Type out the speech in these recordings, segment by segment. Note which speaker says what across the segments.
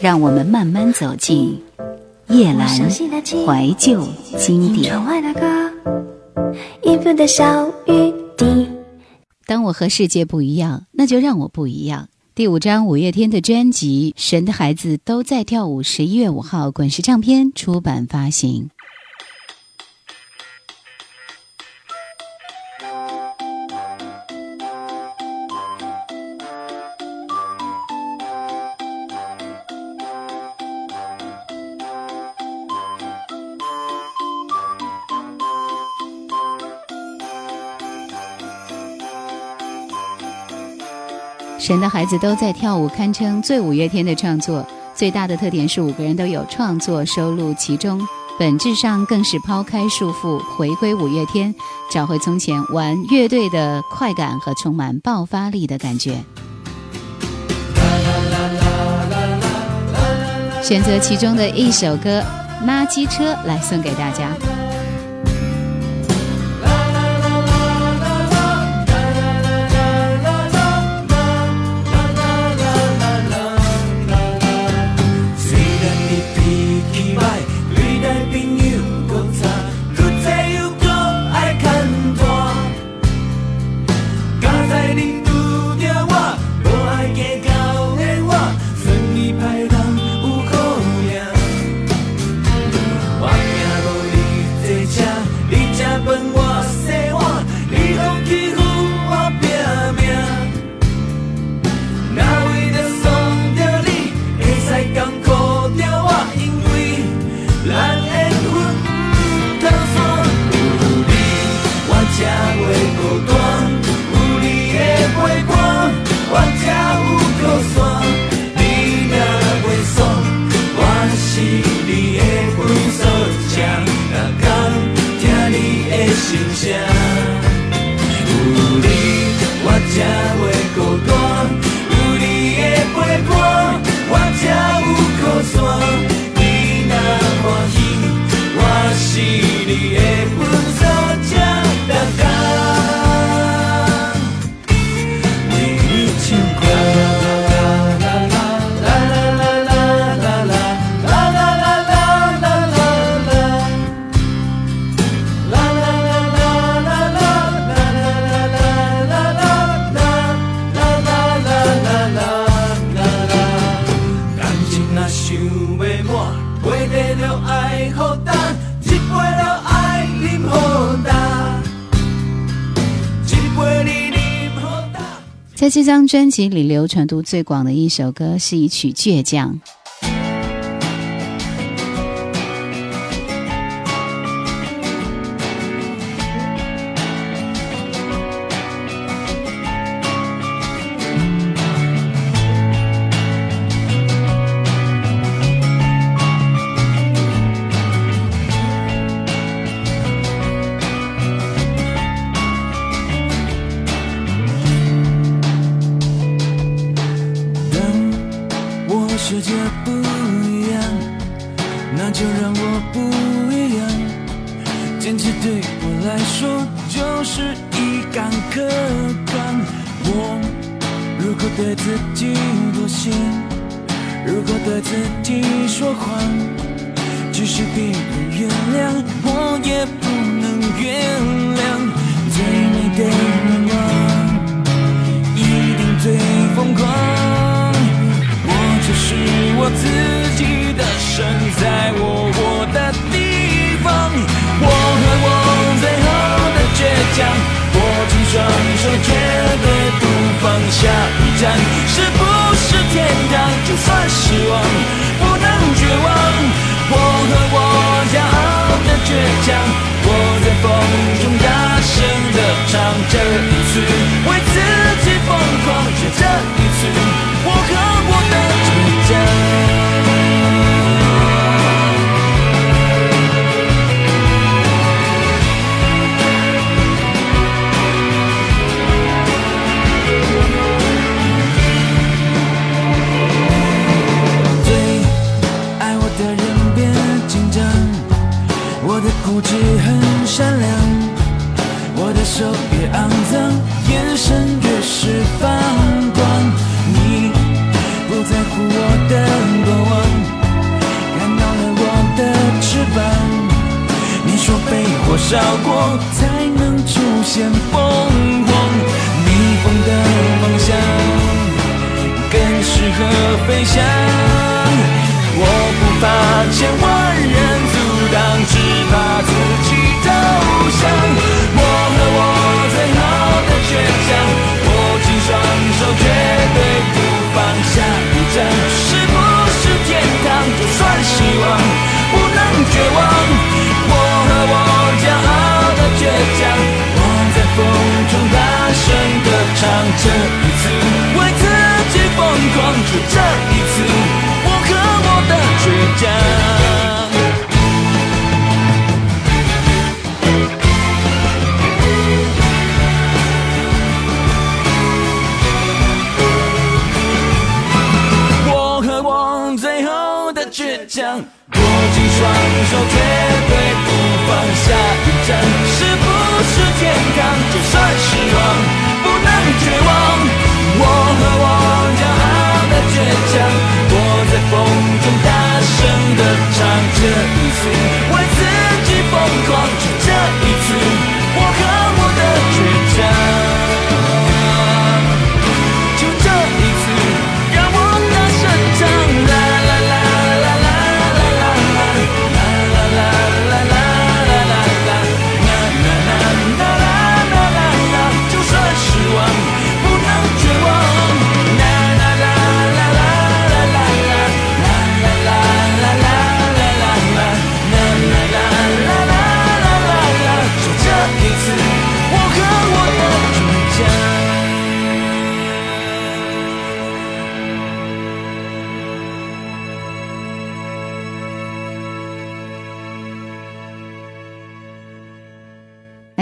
Speaker 1: 让我们慢慢走进夜阑怀旧经典。当我和世界不一样，那就让我不一样。第五张五月天的专辑《神的孩子都在跳舞》，十一月五号滚石唱片出版发行。神的孩子都在跳舞，堪称最五月天的创作。最大的特点是五个人都有创作收录其中，本质上更是抛开束缚，回归五月天，找回从前玩乐队的快感和充满爆发力的感觉。选择其中的一首歌《垃圾车》来送给大家。这张专辑里流传度最广的一首歌是一曲《倔强》。
Speaker 2: 别人原谅我
Speaker 1: 也不能原谅最美的愿望一定最疯狂我就是我自己的神在我活的地方我和我最后的倔强握紧双手绝对不放下一站是不是天堂？就算失望不能绝望。倔强我在风中大声的唱这一次。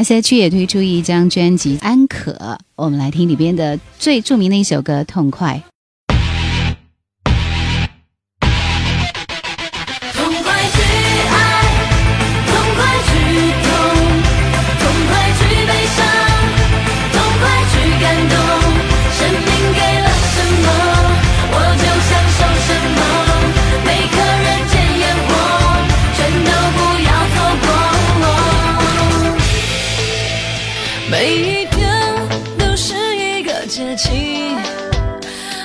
Speaker 3: she 也推出一张专辑安可我们来听里边的最著名的一首歌痛快。
Speaker 4: 节气，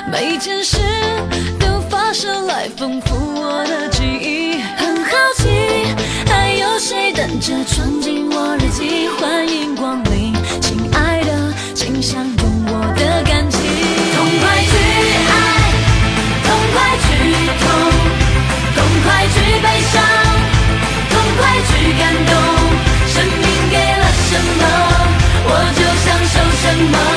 Speaker 4: 每件事都发生来丰富我的记忆。很好奇，还有谁等着闯进我日记？欢迎光临，亲爱的，请享用我的感情。痛快去爱，痛快去痛，痛快去悲伤，痛快去感动。生命给了什么，我就享受什么。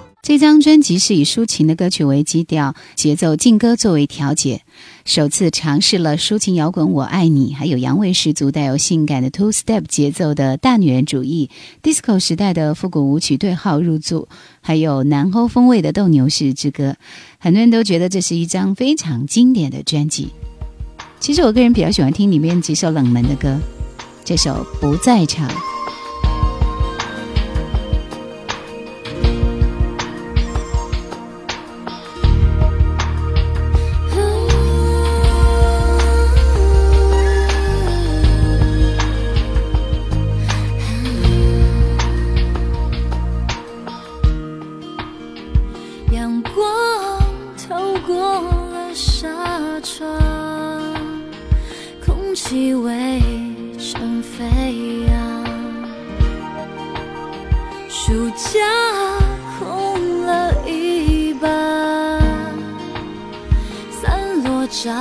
Speaker 3: 这张专辑是以抒情的歌曲为基调，节奏劲歌作为调节，首次尝试了抒情摇滚《我爱你》，还有洋味十足、带有性感的 two step 节奏的大女人主义，disco 时代的复古舞曲对号入座，还有南欧风味的斗牛士之歌。很多人都觉得这是一张非常经典的专辑。其实我个人比较喜欢听里面几首冷门的歌，这首《不在场》。
Speaker 4: 几苇尘飞扬书架空了一半散落着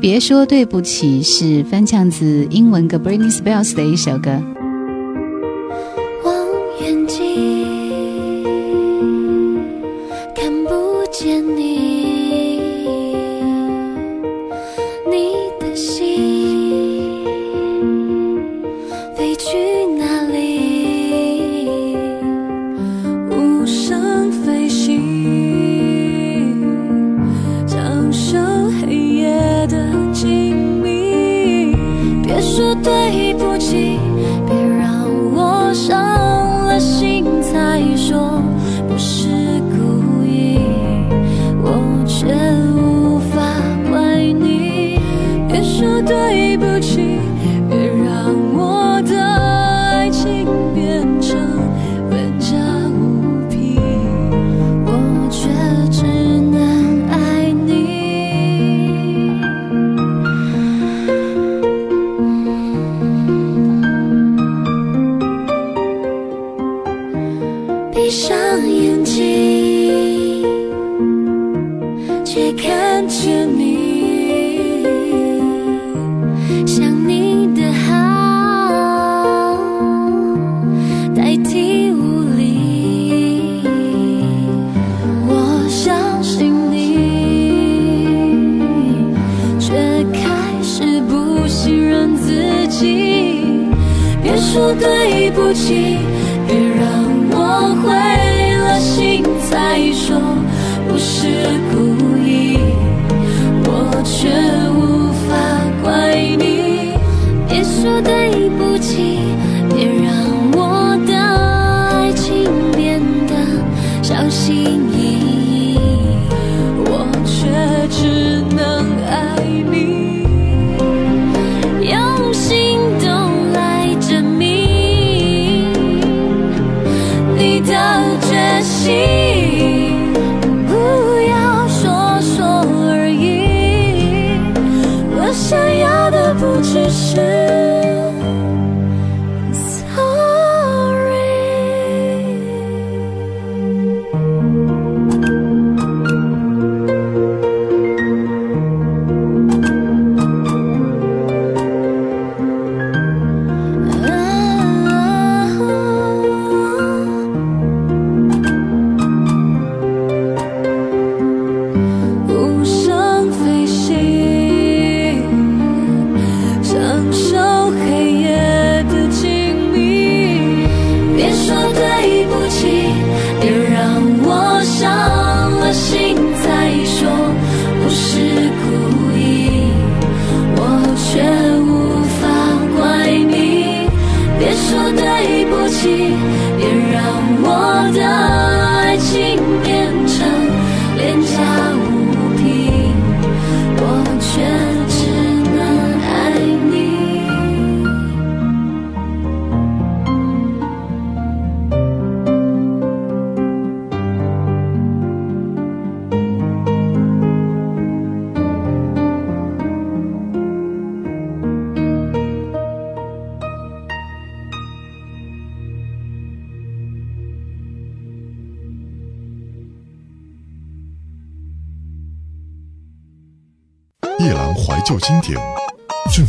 Speaker 3: 别说对不起是翻唱自英文歌 Britney Spears 的一首歌。
Speaker 4: 说对不起，别让我灰了心才说不是故意，我却无法怪你。别说对是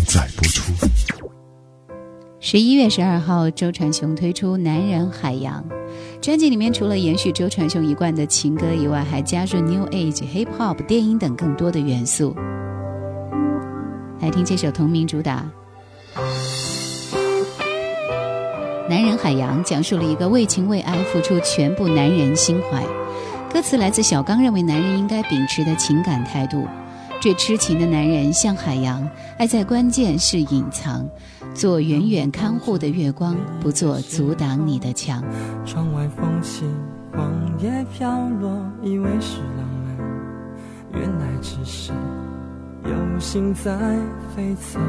Speaker 5: 在播出。
Speaker 3: 十一月十二号，周传雄推出《男人海洋》专辑，里面除了延续周传雄一贯的情歌以外，还加入 New Age、Hip Hop、电音等更多的元素。来听这首同名主打《男人海洋》，讲述了一个为情为爱付出全部男人心怀。歌词来自小刚认为男人应该秉持的情感态度。最痴情的男人像海洋，爱在关键是隐藏，做远远看护的月光，不做阻挡你的墙。
Speaker 6: 窗外风起，黄叶飘落，以为是浪漫，原来只是有心在飞走。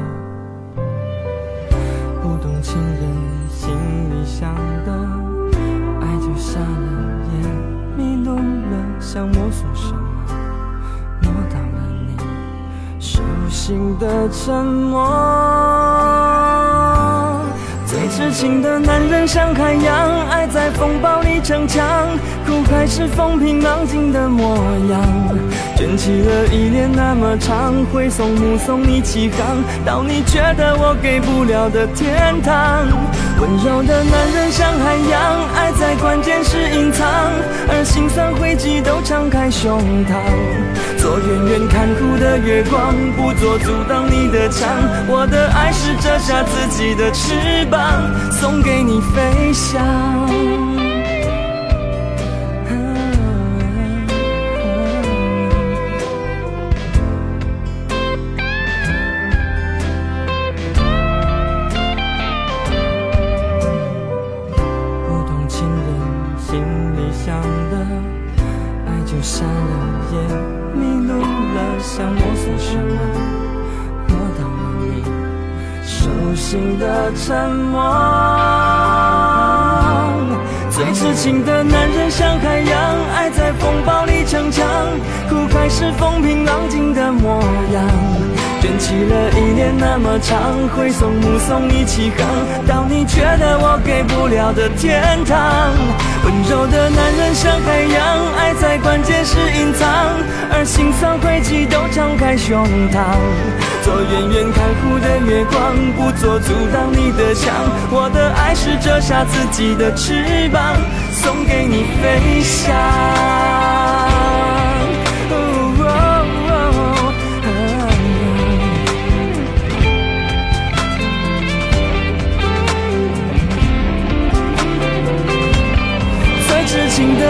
Speaker 6: 不懂情人心里想的，爱就瞎了眼，迷路了，想摸索什心的沉默。最痴情的男人像海洋，爱在风暴里逞强，还是风平浪静的模样？卷起了依恋那么长，挥送目送你起航，到你觉得我给不了的天堂。温柔的男人像海洋，爱在关键时隐藏，而心酸汇集都敞开胸膛。做远远看哭的月光，不做阻挡你的墙。我的爱是折下自己的翅膀，送给你飞翔。什么。最痴情的男人像海洋，爱在风暴里逞强，苦还是风平浪静的模样。卷起了依恋那么长，挥手目送你起航，到你觉得我给不了的天堂。温柔的男人像海洋，爱在关键时隐藏，而心酸汇集都敞开胸膛。做远远看护的月光，不做阻挡你的墙。我的爱是折下自己的翅膀，送给你飞翔。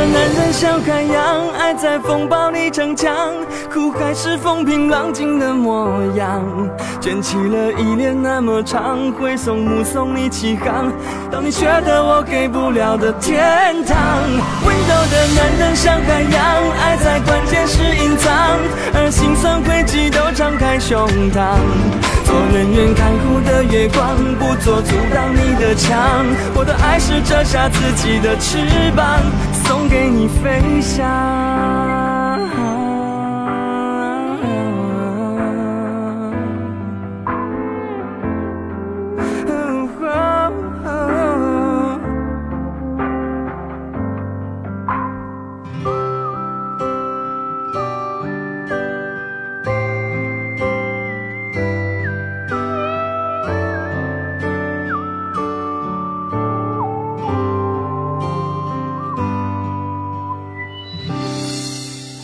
Speaker 6: 痴人像海洋，爱在风暴里逞强，苦还是风平浪静的模样。卷起了依恋那么长，挥送目送你起航，到你觉得我给不了的天堂。温柔的男人像海洋，爱在关键时隐藏，而心酸汇集都敞开胸膛。做远远看护的月光，不做阻挡你的墙。我的爱是折下自己的翅膀，送给你飞翔。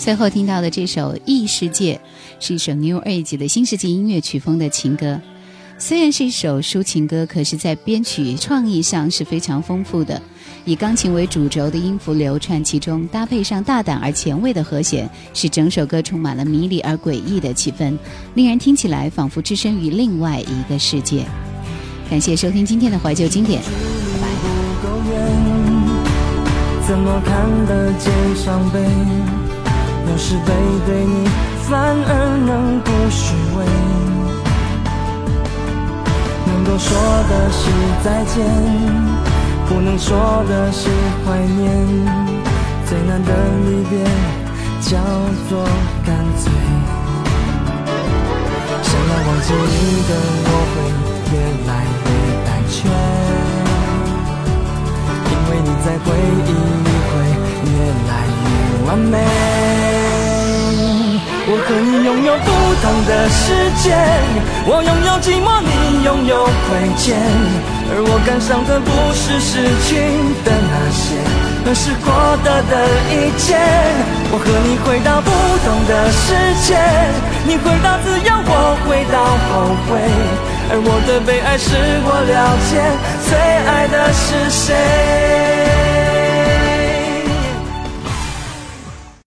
Speaker 3: 最后听到的这首《异世界》是一首 New Age 的新世纪音乐曲风的情歌。虽然是一首抒情歌，可是，在编曲创意上是非常丰富的。以钢琴为主轴的音符流串其中，搭配上大胆而前卫的和弦，使整首歌充满了迷离而诡异的气氛，令人听起来仿佛置身于另外一个世界。感谢收听今天的怀旧经典，拜拜。
Speaker 6: 怎么看得见伤悲？有时背对你，反而能不虚伪。能够说的是再见，不能说的是怀念。最难的离别，叫做干脆。想要忘记你的我会越来越胆怯，因为你在回忆里会越来越完美。你拥有不同的世界，我拥有寂寞，你拥有亏欠，而我感伤的不是失去的那些，而是获得的一切。我和你回到不同的世界，你回到自由，我回到后悔，而我的悲哀是我了解最爱的是谁。